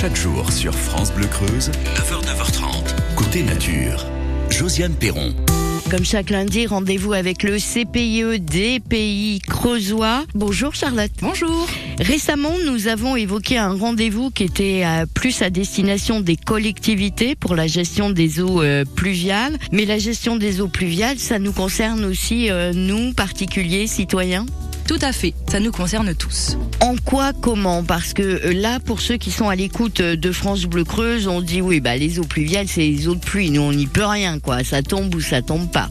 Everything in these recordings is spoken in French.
Chaque jour sur France Bleu Creuse, 9h, 9h30, côté nature. Josiane Perron. Comme chaque lundi, rendez-vous avec le CPIE des pays creusois. Bonjour Charlotte. Bonjour. Récemment, nous avons évoqué un rendez-vous qui était euh, plus à destination des collectivités pour la gestion des eaux euh, pluviales. Mais la gestion des eaux pluviales, ça nous concerne aussi, euh, nous, particuliers, citoyens? Tout à fait, ça nous concerne tous. En quoi, comment Parce que là, pour ceux qui sont à l'écoute de France Bleu Creuse, on dit oui, bah les eaux pluviales, c'est les eaux de pluie. Nous, on n'y peut rien, quoi. Ça tombe ou ça tombe pas.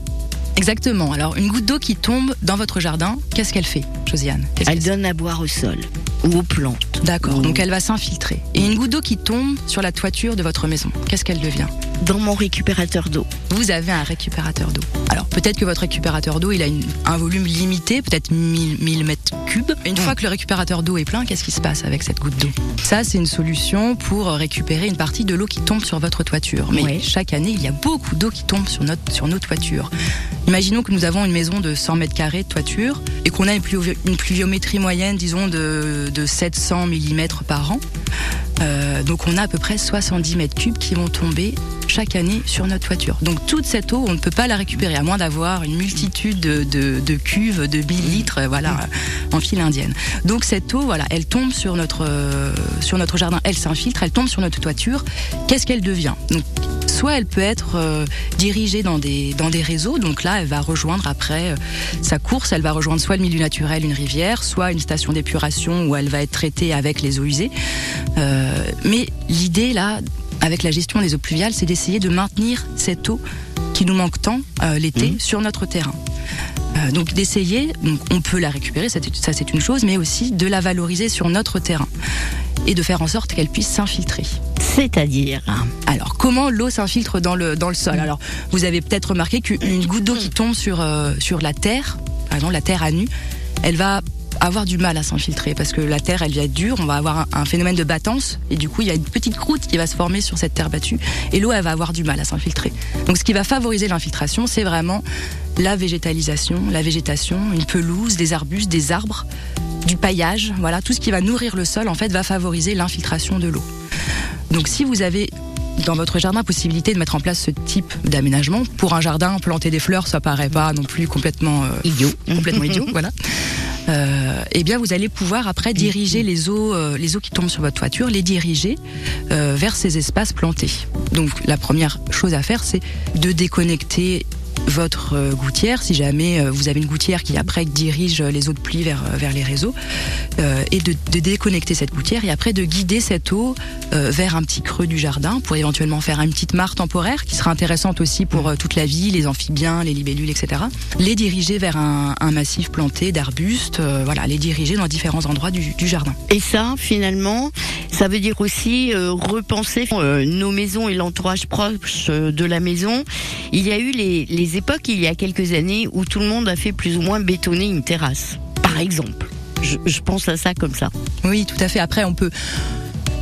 Exactement. Alors, une goutte d'eau qui tombe dans votre jardin, qu'est-ce qu'elle fait, Josiane? Elle donne à boire au sol ou aux plantes. D'accord, donc elle va s'infiltrer. Et une goutte d'eau qui tombe sur la toiture de votre maison, qu'est-ce qu'elle devient Dans mon récupérateur d'eau. Vous avez un récupérateur d'eau. Alors peut-être que votre récupérateur d'eau, il a un volume limité, peut-être 1000, mètres cubes. Une fois que le récupérateur d'eau est plein, qu'est-ce qui se passe avec cette goutte d'eau? Ça, c'est une solution pour récupérer une partie de l'eau qui tombe sur votre toiture. Mais chaque année, il y a beaucoup d'eau qui tombe sur, notre, sur nos toitures. Imaginons que nous avons une maison de 100 mètres carrés de toiture et qu'on a une, pluviométrie moyenne, disons, de, de 700 mm par an. Euh, donc on a à peu près 70 mètres cubes qui vont tomber chaque année sur notre toiture. Donc toute cette eau, on ne peut pas la récupérer, à moins d'avoir une multitude de, de, cuves de 1000 litres, voilà, en file indienne. Donc cette eau, voilà, elle tombe sur notre, euh, sur notre jardin, elle s'infiltre, elle tombe sur notre toiture. Qu'est-ce qu'elle devient? Donc soit elle peut être euh, dirigée dans des, dans des réseaux, donc là elle va rejoindre après euh, sa course, elle va rejoindre soit le milieu naturel, une rivière, soit une station d'épuration où elle va être traitée avec les eaux usées. Euh, mais l'idée là, avec la gestion des eaux pluviales, c'est d'essayer de maintenir cette eau qui nous manque tant l'été mmh. sur notre terrain. donc d'essayer, on peut la récupérer, ça c'est une chose, mais aussi de la valoriser sur notre terrain et de faire en sorte qu'elle puisse s'infiltrer. C'est-à-dire Alors, comment l'eau s'infiltre dans le, dans le sol Alors, vous avez peut-être remarqué qu'une goutte d'eau qui tombe sur, euh, sur la terre, par exemple la terre à nu, elle va avoir du mal à s'infiltrer parce que la terre elle va être dure, on va avoir un, phénomène de battance et du coup il y a une petite croûte qui va se former sur cette terre battue et l'eau elle va avoir du mal à s'infiltrer. Donc ce qui va favoriser l'infiltration c'est vraiment la végétalisation, la végétation, une pelouse, des arbustes, des arbres, du paillage, voilà tout ce qui va nourrir le sol en fait va favoriser l'infiltration de l'eau. Donc si vous avez dans votre jardin possibilité de mettre en place ce type d'aménagement, pour un jardin, planter des fleurs, ça paraît pas non plus complètement euh, idiot, complètement idiot, voilà. Euh, eh bien, vous allez pouvoir après diriger les eaux, euh, les eaux qui tombent sur votre toiture, les diriger euh, vers ces espaces plantés. Donc, la première chose à faire, c'est de déconnecter votre euh, gouttière, si jamais euh, vous avez une gouttière qui après dirige les eaux de pluie vers, vers les réseaux, euh, et de, déconnecter cette gouttière et après de guider cette eau vers un petit creux du jardin pour éventuellement faire une petite mare temporaire qui sera intéressante aussi pour toute la vie, les amphibiens, les libellules, etc. Les diriger vers un, massif planté d'arbustes, voilà, les diriger dans différents endroits du, jardin. Et ça, finalement, ça veut dire aussi repenser nos maisons et l'entourage proche de la maison. Il y a eu les époques, il y a quelques années, où tout le monde a fait plus ou moins bétonner une terrasse, par exemple. Je, pense à ça comme ça. Oui, tout à fait. Après, on peut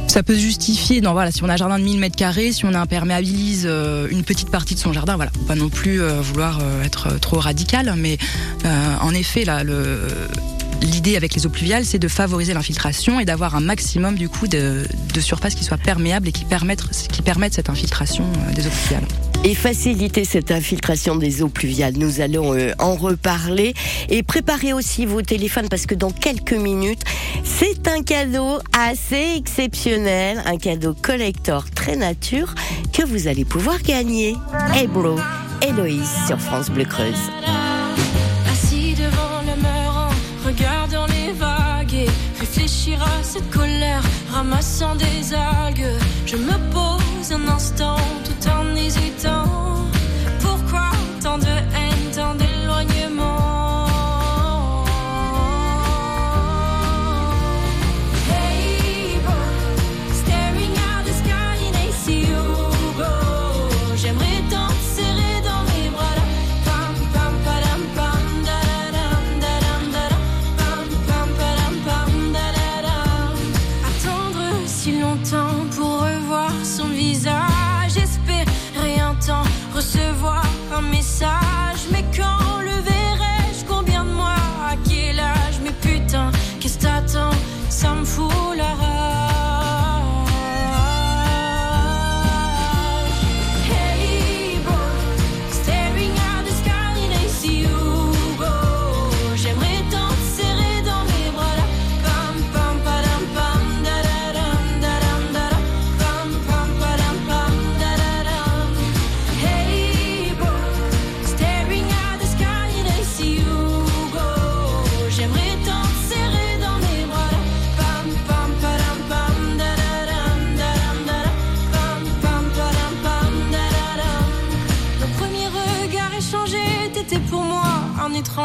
ça peut se justifier voilà si on a un jardin de 1000 mètres carrés si on imperméabilise euh, une petite partie de son jardin voilà pas non plus euh, vouloir euh, être trop radical mais en effet là L'idée avec les eaux pluviales, c'est de favoriser l'infiltration et d'avoir un maximum du coup de, de surface qui soit perméable et qui permettent, qui permettent cette infiltration des eaux pluviales et faciliter cette infiltration des eaux pluviales. Nous allons euh, en reparler et préparer aussi vos téléphones parce que dans quelques minutes, c'est un cadeau assez exceptionnel, un cadeau collector très nature que vous allez pouvoir gagner. Hey bro, Héloïse sur France Bleu Creuse. Un instant tout en hésitant. Pourquoi tant de haine, tant d'éloignement? ça me fout la rage.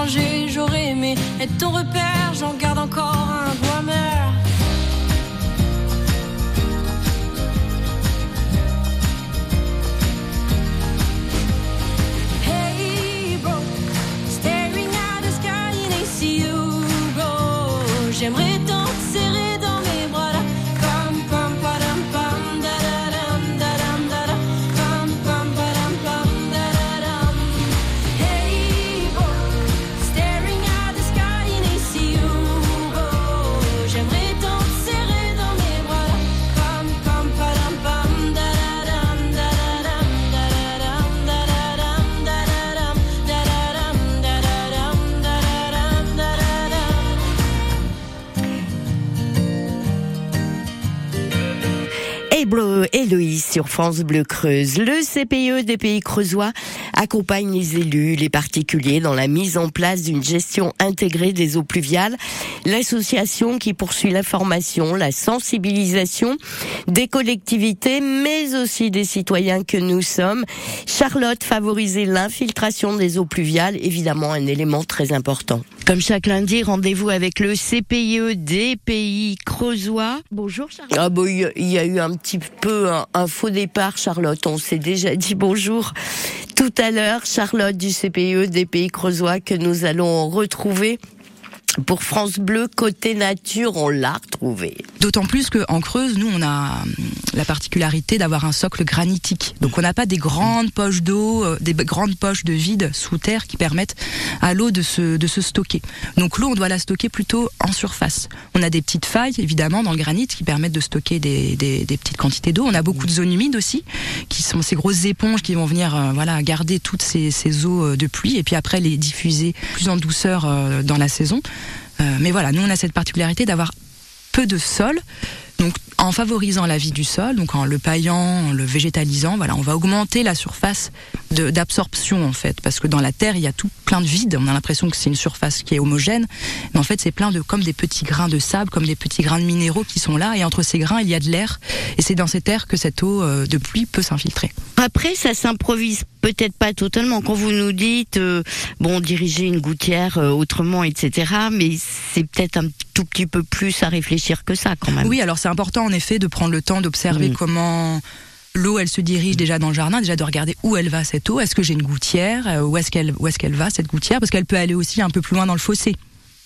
J'aurais aimé être ton repère, j'en garde encore un goût Bleu Héloïse sur France Bleu Creuse. Le CPE des pays creusois accompagne les élus, les particuliers dans la mise en place d'une gestion intégrée des eaux pluviales. L'association qui poursuit la formation, la sensibilisation des collectivités, mais aussi des citoyens que nous sommes. Charlotte favorisait l'infiltration des eaux pluviales, évidemment un élément très important. Comme chaque lundi, rendez-vous avec le CPIE des pays creusois. Bonjour Charlotte. Ah bon, il y a- il y a eu un petit peu un, un faux départ, Charlotte. On s'est déjà dit bonjour tout à l'heure, Charlotte du CPIE des pays creusois que nous allons retrouver. Pour France Bleu, côté nature, on l'a retrouvé. D'autant plus qu'en Creuse, nous, on a la particularité d'avoir un socle granitique. Donc, on n'a pas des grandes poches d'eau, euh, des grandes poches de vide sous terre qui permettent à l'eau de se, de se stocker. Donc, l'eau, on doit la stocker plutôt en surface. On a des petites failles, évidemment, dans le granit qui permettent de stocker des, des, des petites quantités d'eau. On a beaucoup de zones humides aussi, qui sont ces grosses éponges qui vont venir, euh, voilà, garder toutes ces, ces eaux euh, de pluie et puis après les diffuser plus en douceur dans la saison. Mais voilà, nous, on a cette particularité d'avoir peu de sol. Donc, en favorisant la vie du sol, donc en le paillant, en le végétalisant, voilà, on va augmenter la surface d'absorption en fait, parce que dans la terre il y a tout plein de vide. On a l'impression que c'est une surface qui est homogène, mais en fait c'est plein de comme des petits grains de sable, comme des petits grains de minéraux qui sont là, et entre ces grains il y a de l'air, et c'est dans cet air que cette eau euh, de pluie peut s'infiltrer. Après, ça s'improvise peut-être pas totalement. Quand vous nous dites, euh, bon, diriger une gouttière euh, autrement, etc., mais c'est peut-être un tout petit peu plus à réfléchir que ça quand même. Oui, alors c'est important en effet de prendre le temps d'observer Mm. comment l'eau elle se dirige déjà dans le jardin, déjà de regarder où elle va cette eau, est-ce que j'ai une gouttière, euh, où est-ce qu'elle qu'elle va cette gouttière? Parce qu'elle peut aller aussi un peu plus loin dans le fossé.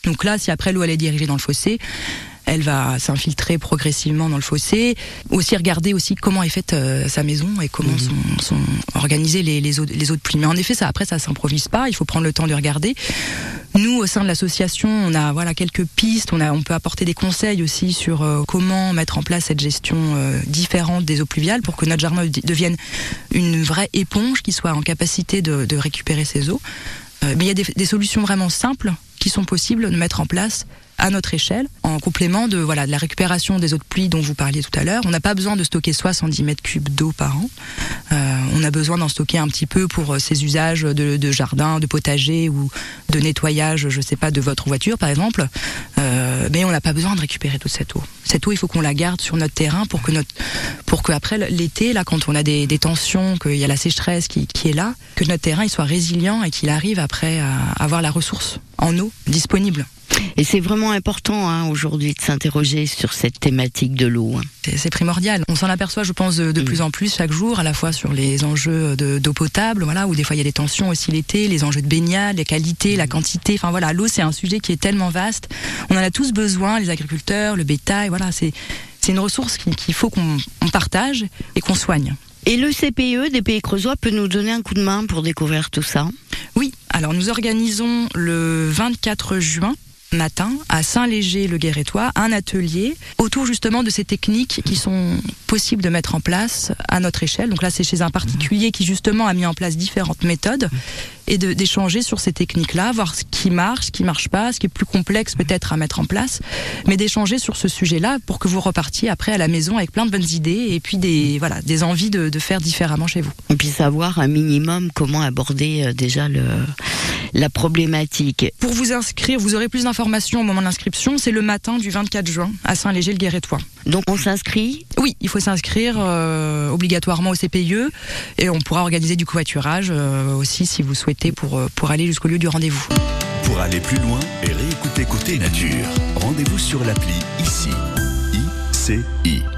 Donc là, si après l'eau elle est dirigée dans le fossé, elle va s'infiltrer progressivement dans le fossé. Aussi regarder aussi comment est faite euh, sa maison et comment sont, sont organisées les, les, eaux, les eaux de pluie. Mais en effet, ça après ça s'improvise pas. Il faut prendre le temps de regarder. Nous, au sein de l'association, on a voilà quelques pistes. On a, on peut apporter des conseils aussi sur euh, comment mettre en place cette gestion euh, différente des eaux pluviales pour que notre jardin de- devienne une vraie éponge qui soit en capacité de, de récupérer ces eaux. Euh, mais il y a des, solutions vraiment simples qui sont possibles de mettre en place à notre échelle, en complément de voilà de la récupération des eaux de pluie dont vous parliez tout à l'heure. On n'a pas besoin de stocker 70 mètres cubes d'eau par an. Euh, on a besoin d'en stocker un petit peu pour euh, ces usages de, jardin, de potager ou de nettoyage, je sais pas, de votre voiture par exemple. Mais on n'a pas besoin de récupérer toute cette eau. Cette eau, il faut qu'on la garde sur notre terrain pour que notre, pour que après l'été, là, quand on a des, des tensions, qu'il y a la sécheresse qui, qui est là, que notre terrain il soit résilient et qu'il arrive après à avoir la ressource en eau disponible. Et c'est vraiment important hein, aujourd'hui de s'interroger sur cette thématique de l'eau. hein. C'est- primordial. On s'en aperçoit, je pense, de, de plus en plus chaque jour, à la fois sur les enjeux de- d'eau potable, voilà, où des fois il y a des tensions aussi l'été, les enjeux de baignade, les qualités, la quantité. Enfin voilà, l'eau c'est un sujet qui est tellement vaste. On en a tous besoin, les agriculteurs, le bétail. Voilà, c'est c'est une ressource qui- qu'il faut qu'on on partage et qu'on soigne. Et le CPE des Pays Creusois peut nous donner un coup de main pour découvrir tout ça? Oui, alors nous organisons le 24 juin matin à Saint-Léger-le-Guérétois un atelier autour justement de ces techniques qui sont possibles de mettre en place à notre échelle. Donc là, c'est chez un particulier qui justement a mis en place différentes méthodes et d'échanger sur ces techniques-là, voir ce qui marche, ce qui marche pas, ce qui est plus complexe peut-être à mettre en place, mais d'échanger sur ce sujet-là pour que vous repartiez après à la maison avec plein de bonnes idées et puis des voilà des envies de, de faire différemment chez vous. Et puis savoir un minimum comment aborder euh, déjà le, la problématique. Pour vous inscrire, vous aurez plus d'informations au moment de l'inscription. C'est le matin du 24 juin à Saint-Léger-le-Guérétois. Donc on s'inscrit Oui, il faut s'inscrire euh, obligatoirement au CPIE et on pourra organiser du covoiturage euh, aussi si vous souhaitez pour, euh, pour aller jusqu'au lieu du rendez-vous. Pour aller plus loin et réécouter Côté Nature, rendez-vous sur l'appli ICI. ICI.